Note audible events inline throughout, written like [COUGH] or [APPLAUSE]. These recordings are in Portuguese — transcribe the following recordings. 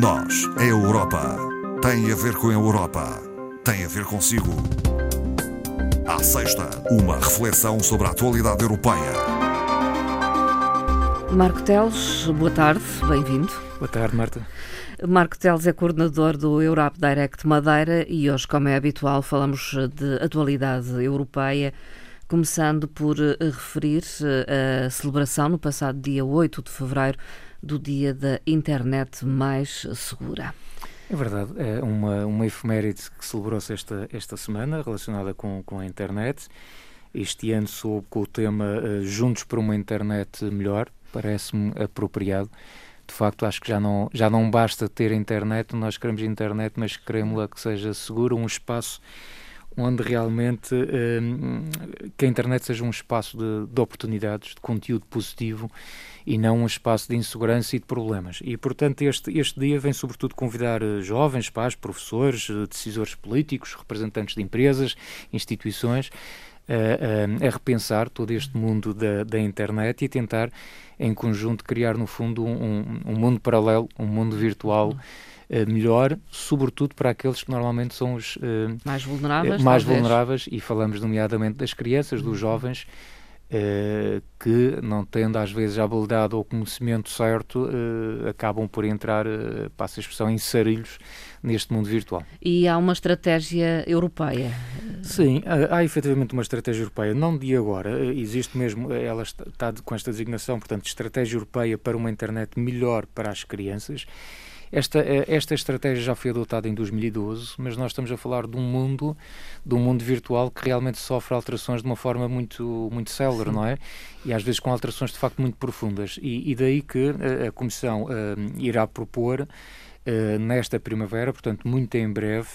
Nós, a Europa, tem a ver com a Europa, tem a ver consigo. À sexta, uma reflexão sobre a atualidade europeia. Marco Teles, boa tarde, bem-vindo. Boa tarde, Marta. Marco Teles é coordenador do Europe Direct Madeira e hoje, como é habitual, falamos de atualidade europeia, começando por referir eh, a celebração no passado dia 8 de fevereiro do Dia da Internet Mais Segura. É verdade, é uma, uma efeméride que celebrou-se esta, esta semana relacionada com, com a internet. Este ano soube com o tema uh, Juntos para uma Internet Melhor, parece-me apropriado. De facto, acho que já não, já não basta ter internet, nós queremos internet, mas queremos-la que seja segura, um espaço onde realmente um, que a internet seja um espaço de, de, oportunidades, de conteúdo positivo e não um espaço de insegurança e de problemas. E, portanto, este, este dia vem sobretudo convidar eh, jovens, pais, professores, eh, decisores políticos, representantes de empresas, instituições, a, a, a repensar todo este mundo da, da, internet e tentar, em conjunto, criar, no fundo, um, um mundo paralelo, um mundo virtual eh, melhor, sobretudo para aqueles que normalmente são os uh, mais vulneráveis, mais vulneráveis e falamos nomeadamente das crianças, dos jovens uh, que não tendo às vezes a habilidade ou o conhecimento certo acabam por entrar, uh, passa a expressão, em sarilhos neste mundo virtual. E há uma estratégia europeia? Sim, há, há efetivamente uma estratégia europeia, não de agora, existe mesmo, ela está com esta designação, portanto, estratégia europeia para uma internet melhor para as crianças esta, eh, esta estratégia já foi adotada em 2012, mas nós estamos a falar de um mundo, de um mundo virtual que realmente sofre alterações de uma forma muito, muito célere, não é? E às vezes com alterações de facto muito profundas. E, e daí que a, eh, a Comissão uh, irá propor Uh, nesta primavera, portanto, muito em breve,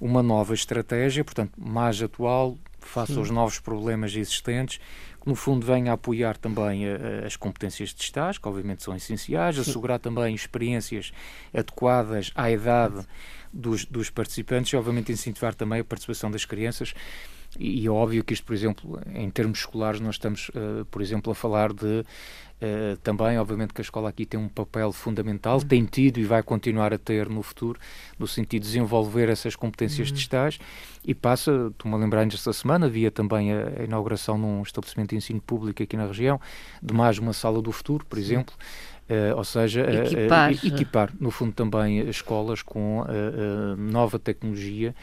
uma nova estratégia, portanto, mais atual, face Sim. aos novos problemas existentes, que no fundo vem a apoiar também a, a, as competências digitais, que obviamente são essenciais, assegurar também experiências adequadas à idade dos, dos participantes e obviamente incentivar também a participação das crianças e é óbvio que isto, por exemplo, em termos escolares, nós estamos, uh, por exemplo, a falar de Uh, também, obviamente, que a escola aqui tem um papel fundamental, uhum. tem tido e vai continuar a ter no futuro, no sentido de desenvolver essas competências uhum. digitais. E passa, estou-me a lembrar esta semana, havia também a, a, inauguração num estabelecimento de ensino público aqui na região, de mais uma sala do futuro, por exemplo. Uh, ou seja, equipar. equipar, no fundo, também escolas com nova tecnologia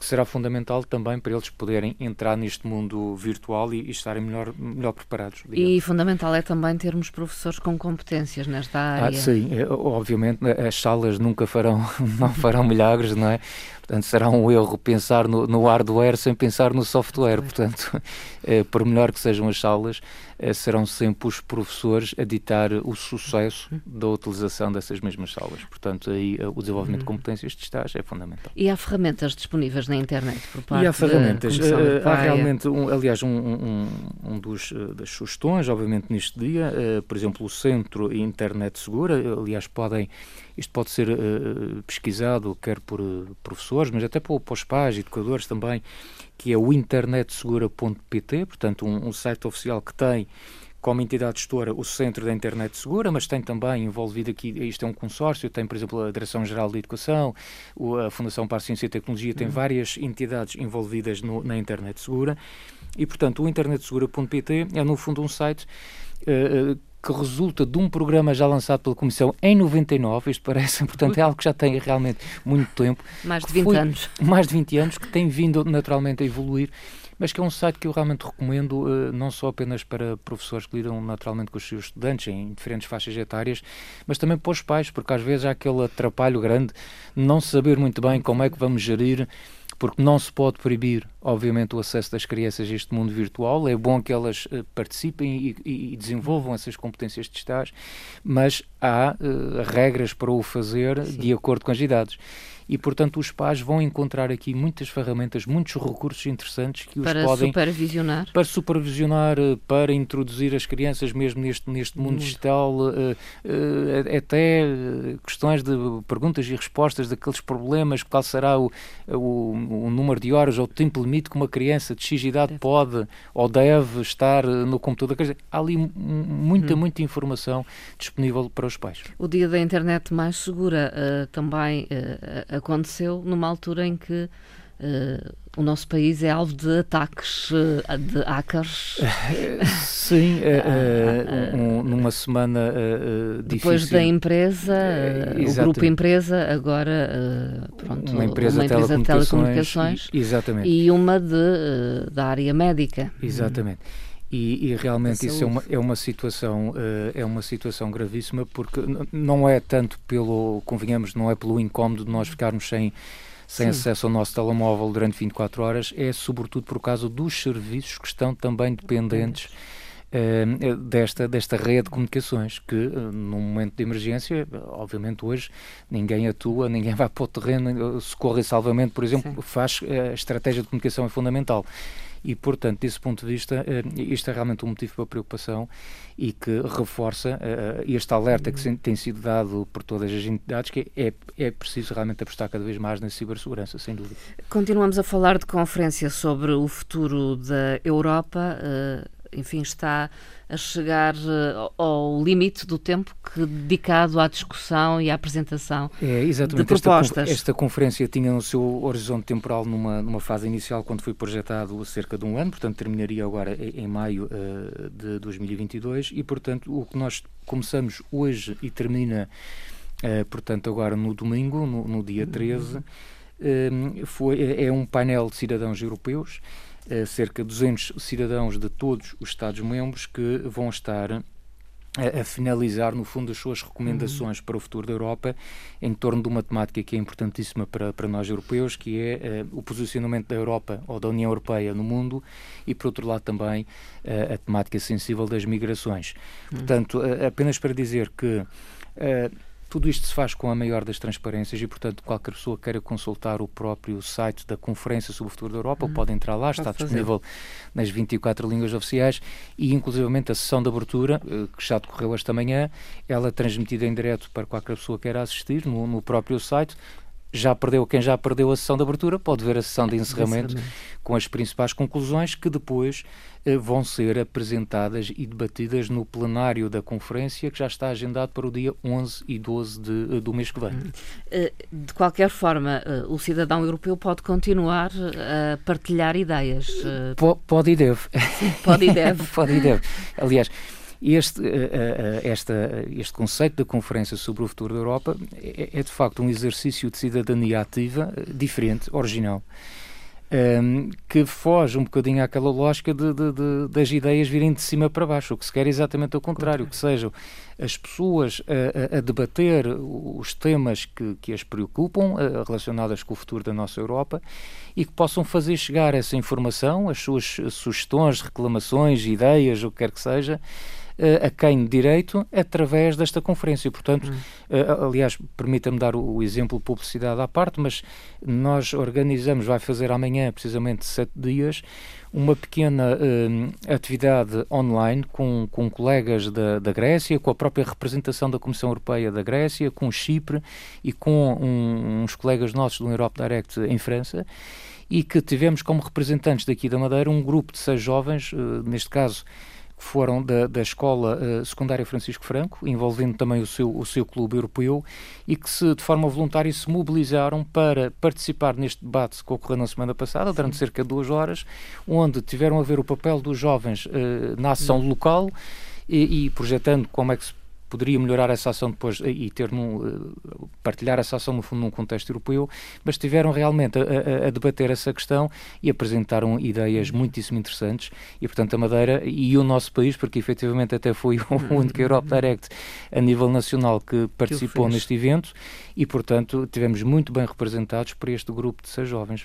que será fundamental também para eles poderem entrar neste mundo virtual e, e estarem melhor, melhor preparados. Digamos. E fundamental é também termos professores com competências nesta ah, área. Ah, sim, obviamente as salas nunca farão, [LAUGHS] não farão milagres, não é? Portanto, será um erro pensar no, no hardware sem pensar no software. Portanto, [LAUGHS] por melhor que sejam as salas, serão sempre os professores a ditar o sucesso da utilização dessas mesmas salas. Portanto, aí eh, o desenvolvimento de uhum. competências digitais é fundamental. E há ferramentas disponíveis na internet por parte E há ferramentas. Uh, há realmente, um, aliás, um, um, um dos, uh, das sugestões, obviamente, neste dia, uh, por exemplo, o Centro Internet Segura, aliás, podem isto pode ser uh, pesquisado quer por uh, professores, mas até por, por os pais, educadores também, que é o internetsegura.pt, portanto um, um site oficial que tem como entidade gestora o Centro da Internet Segura, mas tem também envolvido aqui, isto é um consórcio, tem, por exemplo, a Direção-Geral de Educação, a Fundação para a Ciência e Tecnologia, tem uhum. várias entidades envolvidas no, na Internet Segura, e, portanto, o internetsegura.pt é, no fundo, um site uh, que resulta de um programa já lançado pela Comissão em 99, isto parece, [LAUGHS] portanto, é algo que já tem realmente muito tempo. Mais de 20 foi, anos. Mais de 20 anos, que tem vindo naturalmente a evoluir, mas que é um site que eu realmente recomendo, uh, não só apenas para professores que lidam naturalmente com os seus estudantes em diferentes faixas etárias, mas também para os pais, porque às vezes há aquele atrapalho grande, não saber muito bem como é que vamos gerir porque não se pode proibir, obviamente, o acesso das crianças a este mundo virtual. É bom que elas uh, participem e, e, desenvolvam essas competências digitais, mas há uh, regras para o fazer Sim. de acordo com as idades e, portanto, os pais vão encontrar aqui muitas ferramentas, muitos recursos interessantes que os para podem... supervisionar. Para supervisionar, eh, para introduzir as crianças mesmo neste, neste mundo digital, uh, uh, até questões de perguntas e respostas daqueles problemas, qual será o, o, o número de horas ou o tempo permite que uma criança de X idade deve. pode ou deve estar no computador. Quer dizer, há ali muita, hum. muita informação disponível para os pais. O dia da internet mais segura uh, também uh, aconteceu numa altura em que Uh, o nosso país é alvo de ataques uh, de hackers. [LAUGHS] Sim, uh, um, numa semana difícil. Depois da empresa, o grupo empresa, agora pronto, uma empresa, uma empresa de telecomunicações e, exatamente. e uma de, da área médica. Exatamente. E, e, realmente isso é uma, é uma situação é uma situação gravíssima porque não é tanto pelo convenhamos não é pelo incómodo de nós ficarmos sem sem Sim. acesso ao nosso telemóvel durante 24 horas, é sobretudo por causa dos serviços que estão também dependentes uh, desta, desta rede de comunicações, que uh, num momento de emergência, obviamente hoje, ninguém atua, ninguém vai para o terreno, socorro e salvamento, por exemplo, Sim. faz a estratégia de comunicação é fundamental. E, portanto, desse ponto de vista, isto é realmente um motivo para preocupação e que reforça uh, este alerta que tem sido dado por todas as entidades, que é, é preciso realmente apostar cada vez mais na cibersegurança, sem dúvida. Continuamos a falar de conferência sobre o futuro da Europa. Enfim, está a chegar eh, ao limite do tempo que, dedicado à discussão e à apresentação é, de propostas. Esta, esta, conferência tinha no seu horizonte temporal numa, numa fase inicial, quando foi projetado cerca de um ano, portanto terminaria agora em, em maio uh, de 2022 e, portanto, o que nós começamos hoje e termina, uh, portanto, agora no domingo, no, no dia 13, uh, foi, é, é um painel de cidadãos europeus cerca de 200 cidadãos de todos os Estados-membros que vão estar a, a, finalizar, no fundo, as suas recomendações uhum. para o futuro da Europa em torno de uma temática que é importantíssima para, para nós europeus, que é uh, o posicionamento da Europa ou da União Europeia no mundo e, por outro lado, também uh, a temática sensível das migrações. Uhum. Portanto, uh, apenas para dizer que tudo isto se faz com a maior das transparências e, portanto, qualquer pessoa queira consultar o próprio site da Conferência sobre o Futuro da Europa uhum. pode entrar lá, está disponível nas 24 línguas oficiais e, inclusivamente, a sessão de abertura, eh, que já decorreu esta manhã, ela é transmitida em direto para qualquer pessoa que queira assistir no, no próprio site já perdeu, quem já perdeu a sessão de abertura pode ver a sessão de encerramento com as principais conclusões que depois eh, vão ser apresentadas e debatidas no plenário da conferência que já está agendado para o dia 11 e 12 de, eh, do mês que vem. Eh, de qualquer forma, o cidadão europeu pode continuar a partilhar ideias. Pode e deve. Pode e deve. [LAUGHS] pode e deve. Aliás, este, esta, este conceito da Conferência sobre o Futuro da Europa é, é de facto um exercício de cidadania ativa diferente, original um, que foge um bocadinho àquela lógica de, de, de, das ideias virem de cima para baixo. O que se quer é exatamente o contrário, que sejam as pessoas a, a, debater os temas que, que as preocupam relacionadas com o futuro da nossa Europa e que possam fazer chegar essa informação, as suas sugestões, reclamações, ideias, o que quer que seja, uh, a quem de direito através desta conferência. Portanto, uh, aliás, permita-me dar o, o, exemplo publicidade à parte, mas nós organizamos, vai fazer amanhã, precisamente sete dias, uma pequena uh, atividade online com, com colegas da, da Grécia, com a própria representação da Comissão Europeia da Grécia, com Chipre e com um, uns colegas nossos do Europe Direct em França e que tivemos como representantes daqui da Madeira um grupo de seis jovens, uh, neste caso foram da, da Escola uh, Secundária Francisco Franco, envolvendo também o seu, o seu clube europeu, e que se, de forma voluntária se mobilizaram para participar neste debate que ocorreu na semana passada, durante cerca de duas horas, onde tiveram a ver o papel dos jovens uh, na ação local e, e projetando como é que se poderia melhorar essa ação depois eh, e ter num, eh, partilhar essa ação no fundo num contexto europeu, mas estiveram realmente a, a, a, debater essa questão e apresentaram ideias muitíssimo interessantes. E portanto a Madeira e o nosso país, porque efetivamente até foi [LAUGHS] o único Europe Direct a nível nacional que participou que neste evento. E portanto tivemos muito bem representados por este grupo de seis jovens.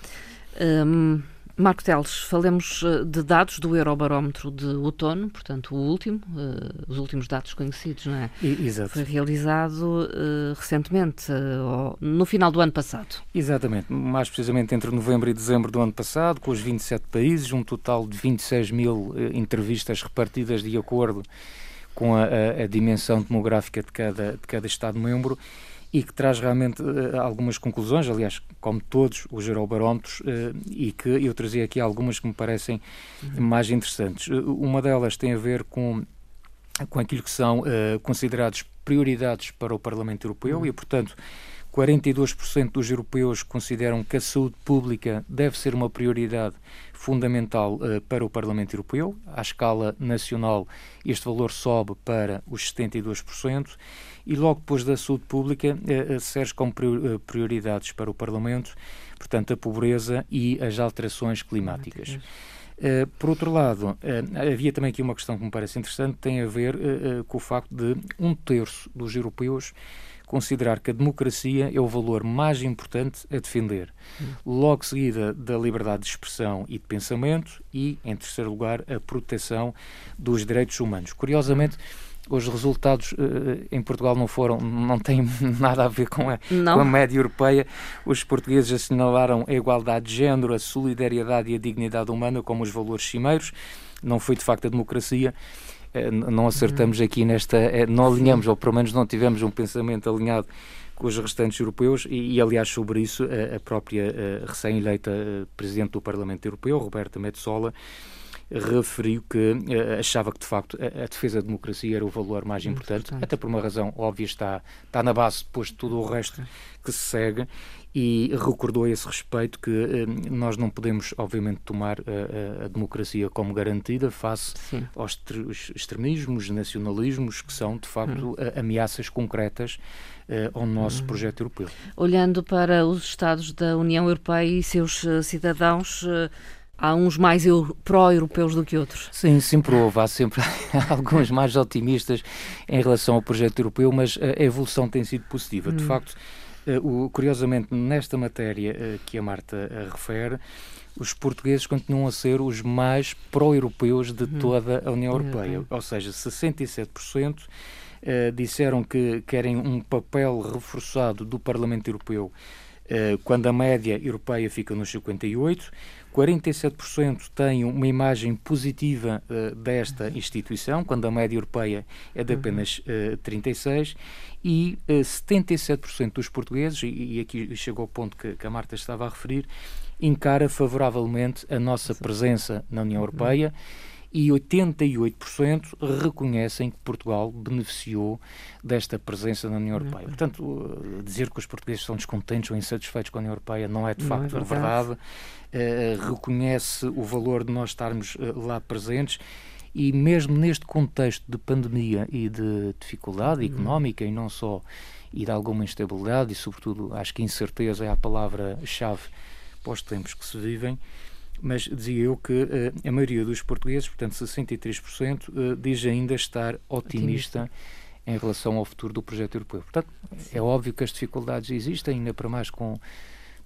Um... Marco Teles, falemos eh, de dados do Eurobarómetro de outono, portanto, o último, uh, os últimos dados conhecidos, não é? Exato. Foi realizado uh, recentemente, uh, no final do ano passado. Exatamente, mais precisamente entre novembro e dezembro do ano passado, com os 27 países, um total de 26 mil entrevistas repartidas de acordo com a, a, a dimensão demográfica de cada, de cada Estado-membro e que traz realmente uh, algumas conclusões, aliás, como todos os eurobarómetros, uh, e que eu trazia aqui algumas que me parecem uhum. mais interessantes. Uh, uma delas tem a ver com, com aquilo que são considerados prioridades para o Parlamento Europeu uhum. e, portanto, 42% dos europeus consideram que a saúde pública deve ser uma prioridade fundamental uh, para o Parlamento Europeu. À escala nacional, este valor sobe para os 72%. E logo depois da saúde pública, uh, serve como prioridades para o Parlamento, portanto, a pobreza e as alterações climáticas. Uh, por outro lado, uh, havia também aqui uma questão que me parece interessante, tem a ver uh, com o facto de um terço dos europeus considerar que a democracia é o valor mais importante a defender. Logo seguida da liberdade de expressão e de pensamento e, em terceiro lugar, a proteção dos direitos humanos. Curiosamente, os resultados uh, em Portugal não foram, não têm [LAUGHS] nada a ver com a, com a média europeia. Os portugueses assinalaram a igualdade de género, a solidariedade e a dignidade humana como os valores cimeiros. Não foi de facto a democracia. Eh, não acertamos aqui nesta, eh, não alinhamos, ou pelo menos não tivemos um pensamento alinhado com os restantes europeus e, e aliás, sobre isso, a, a própria recém-eleita Presidente do Parlamento Europeu, Roberta Metsola, referiu que uh, achava que, de facto, a, a, defesa da democracia era o valor mais importante, importante, até por uma razão óbvia, está, está na base depois de tudo o resto que se segue, e recordou a esse respeito que uh, nós não podemos, obviamente, tomar uh, a democracia como garantida face Sim. aos extremismos, nacionalismos, que são, de facto, hum. ameaças concretas ao nosso hum. projeto europeu. Olhando para os Estados da União Europeia e seus cidadãos, Há uns mais pró-europeus do que outros. Sim, sempre houve. Há sempre [LAUGHS] alguns mais otimistas em relação ao projeto europeu, mas a evolução tem sido positiva. De hum. facto, eh, curiosamente, nesta matéria eh, que a Marta eh, refere, os portugueses continuam a ser os mais pró-europeus de hum. toda a União Europeia. Ou seja, 67% disseram que querem um papel reforçado do Parlamento Europeu quando a média europeia fica nos 58, 47% têm uma imagem positiva uh, desta instituição, quando a média europeia é de apenas uh, 36%, e uh, eh, 77% dos portugueses, e, e, aqui chegou ao ponto que, que, a Marta estava a referir, encara favoravelmente a nossa presença na União Europeia e 88% reconhecem que Portugal beneficiou desta presença na União Europeia. Portanto, dizer que os portugueses estão descontentes ou insatisfeitos com a União Europeia não é de facto não é verdade. verdade. Uh, reconhece o valor de nós estarmos uh, lá presentes e mesmo neste contexto de pandemia e de dificuldade uhum. económica e não só, e de alguma instabilidade e sobretudo acho que incerteza é a palavra-chave para os tempos que se vivem, mas dizia eu que uh, a maioria dos portugueses, portanto 63%, uh, diz ainda estar otimista, otimista, em relação ao futuro do projeto europeu. Portanto, Sim. é óbvio que as dificuldades existem, ainda para mais com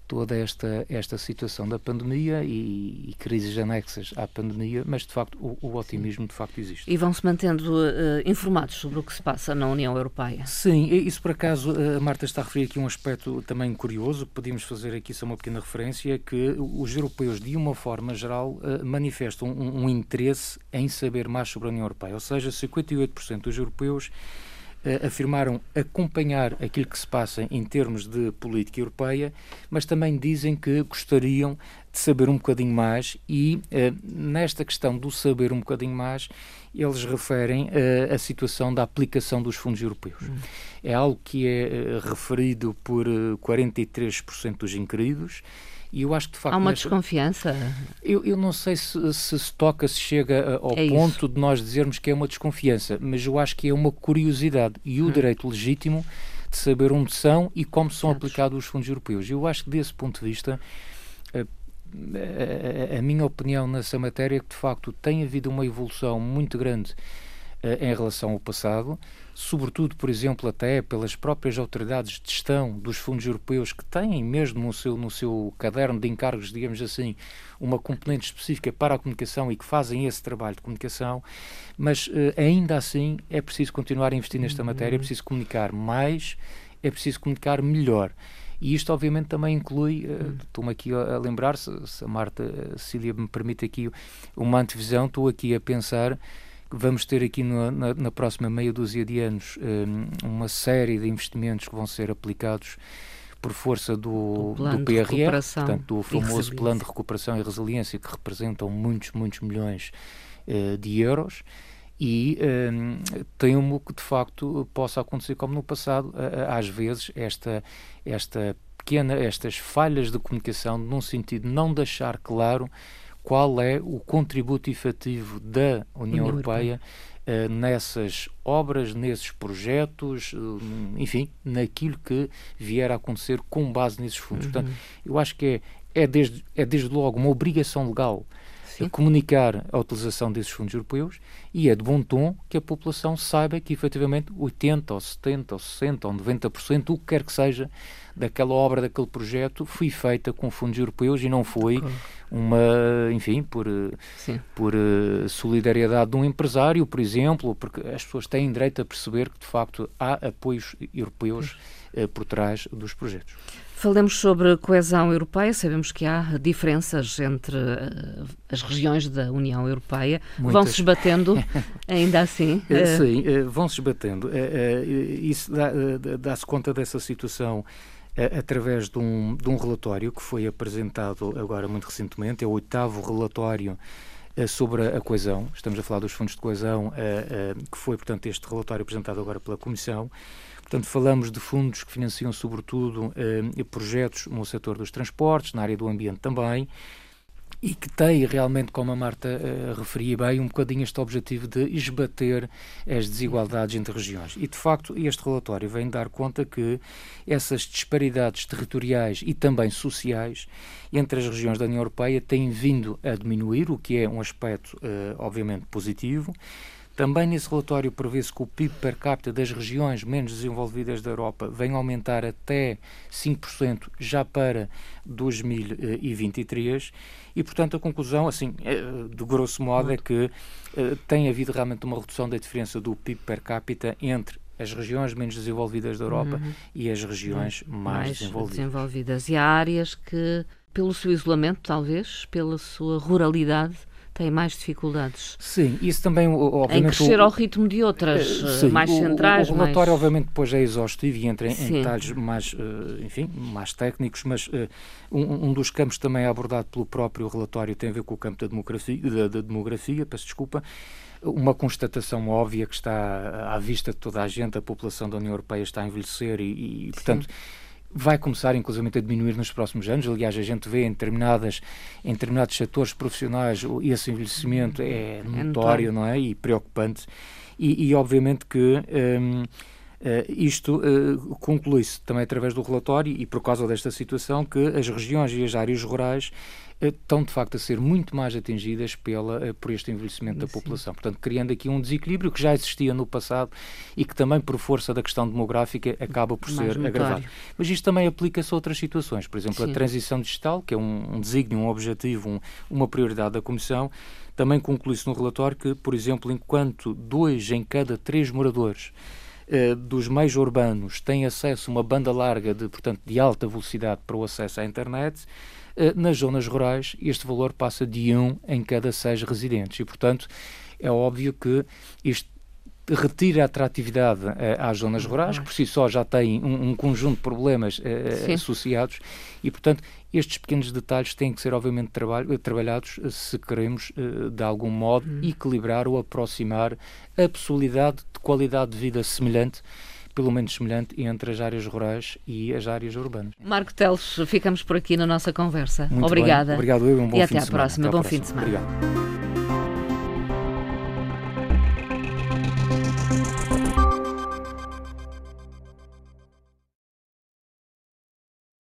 toda esta, esta situação da pandemia e, e, crises anexas à pandemia, mas de facto o, o otimismo de facto existe. E vão-se mantendo uh, informados sobre o que se passa na União Europeia? Sim, isso por acaso a Marta está a referir aqui um aspecto também curioso, podíamos fazer aqui só uma pequena referência, que os europeus de uma forma geral uh, manifestam um, um interesse em saber mais sobre a União Europeia, ou seja, 58% dos europeus afirmaram acompanhar aquilo que se passa em termos de política europeia, mas também dizem que gostariam de saber um bocadinho mais e uh, nesta questão do saber um bocadinho mais, eles referem uh, a situação da aplicação dos fundos europeus. Hum. É algo que é referido por 43% dos inquiridos e eu acho que de facto. Há uma desconfiança? Eu, eu não sei se, se, se toca, se chega ao é ponto isso. de nós dizermos que é uma desconfiança, mas eu acho que é uma curiosidade e o hum. direito legítimo de saber onde são e como são aplicados os fundos europeus. Eu acho que desse ponto de vista. A, a, a minha opinião nessa matéria é que de facto tem havido uma evolução muito grande em relação ao passado sobretudo, por exemplo, até pelas próprias autoridades de gestão dos fundos europeus que têm mesmo no seu, no seu caderno de encargos, digamos assim, uma componente específica para a comunicação e que fazem esse trabalho de comunicação, mas eh, ainda assim é preciso continuar a investir nesta matéria, é preciso comunicar mais, é preciso comunicar melhor. E isto, obviamente, também inclui, uh, estou-me aqui a, a lembrar, se, se, a Marta a Cecília me permite aqui uma antevisão, estou aqui a pensar Vamos ter aqui no, na, na, próxima meia dúzia de anos um, uma série de investimentos que vão ser aplicados por força do, do PRR, portanto, do famoso Plano de Recuperação e Resiliência, que representam muitos, muitos milhões uh, de euros. E um, temo que de facto possa acontecer como no passado, às vezes, esta, esta pequena, estas falhas de comunicação, num sentido de não deixar claro qual é o contributo efetivo da União, União Europeia, Europeia. Uh, nessas obras, nesses projetos, uh, enfim, naquilo que vier a acontecer com base nesses fundos. Uhum. Portanto, eu acho que é, é, desde, é desde logo uma obrigação legal comunicar a utilização desses fundos europeus e é de bom tom que a população saiba que efetivamente 80 ou 70 ou 60 ou 90%, o que quer que seja, daquela obra, daquele projeto, foi feita com fundos europeus e não foi uma, enfim, por, por uh, solidariedade de um empresário, por exemplo, porque as pessoas têm direito a perceber que de facto há apoios europeus uh, por trás dos projetos. Falemos sobre coesão europeia. Sabemos que há diferenças entre uh, as regiões da União Europeia. Vão-se esbatendo, [LAUGHS] ainda assim? Uh... Sim, vão-se esbatendo. isso dá-se dá conta dessa situação através de um, de um relatório que foi apresentado agora muito recentemente. É o oitavo relatório sobre a coesão. Estamos a falar dos fundos de coesão, que foi, portanto, este relatório apresentado agora pela Comissão. Portanto, falamos de fundos que financiam, sobretudo, eh, projetos no setor dos transportes, na área do ambiente também, e que tem realmente, como a Marta uh, referia bem, um bocadinho este objetivo de esbater as desigualdades entre regiões. E, de facto, este relatório vem dar conta que essas disparidades territoriais e também sociais entre as regiões da União Europeia têm vindo a diminuir, o que é um aspecto, uh, obviamente, positivo. Também nesse relatório prevê-se que o PIB per capita das regiões menos desenvolvidas da Europa vem aumentar até 5% já para 2023 e, portanto, a conclusão, assim, é, de grosso modo, é que eh, tem havido realmente uma redução da diferença do PIB per capita entre as regiões menos desenvolvidas da Europa uhum. e as regiões mais, mais desenvolvidas. desenvolvidas. E há áreas que, pelo seu isolamento, talvez, pela sua ruralidade, têm mais dificuldades. Sim, isso também, obviamente... Em crescer o, ao ritmo de outras, uh, sim, mais centrais. O, o relatório, mais... obviamente, depois é exaustivo e entra em, em detalhes mais, uh, enfim, mais técnicos, mas uh, um, um, dos campos também abordado pelo próprio relatório tem a ver com o campo da demografia, da, da demografia peço desculpa, uma constatação óbvia que está à vista de toda a gente, a população da União Europeia está a envelhecer e, e portanto... Sim vai começar, inclusive, a diminuir nos próximos anos. Aliás, a gente vê em, determinadas, em determinados setores profissionais esse envelhecimento é, é notório, não é? E preocupante. E, e obviamente que. Um, Uh, isto uh, conclui-se também através do relatório e por causa desta situação que as regiões e as áreas rurais estão de facto a ser muito mais atingidas pela, eh, por este envelhecimento da Sim. população. Portanto, criando aqui um desequilíbrio que já existia no passado e que também, por força da questão demográfica, acaba por mais ser agravado. Mas isto também aplica-se a outras situações. Por exemplo, Sim. a transição digital, que é um, um desígnio, um objetivo, um, uma prioridade da Comissão, também conclui-se no relatório que, por exemplo, enquanto dois em cada três moradores eh, dos meios urbanos têm acesso a uma banda larga de, portanto, de alta velocidade para o acesso à internet, nas zonas rurais, este valor passa de um em cada seis residentes. E, portanto, é óbvio que isto retira a atratividade uh, às zonas rurais, que por si só já têm um, um conjunto de problemas uh, associados, e, portanto, estes pequenos detalhes têm que ser, obviamente, trabalhados se queremos, uh, de algum modo, hum. equilibrar ou aproximar a possibilidade de qualidade de vida semelhante pelo menos semelhante entre as áreas rurais e as áreas urbanas. Marco Teles, ficamos por aqui na nossa conversa. Muito Obrigada. Bem. Obrigado eu e um bom e fim até de semana. Até à próxima. Bom próxima. fim de semana. Obrigado.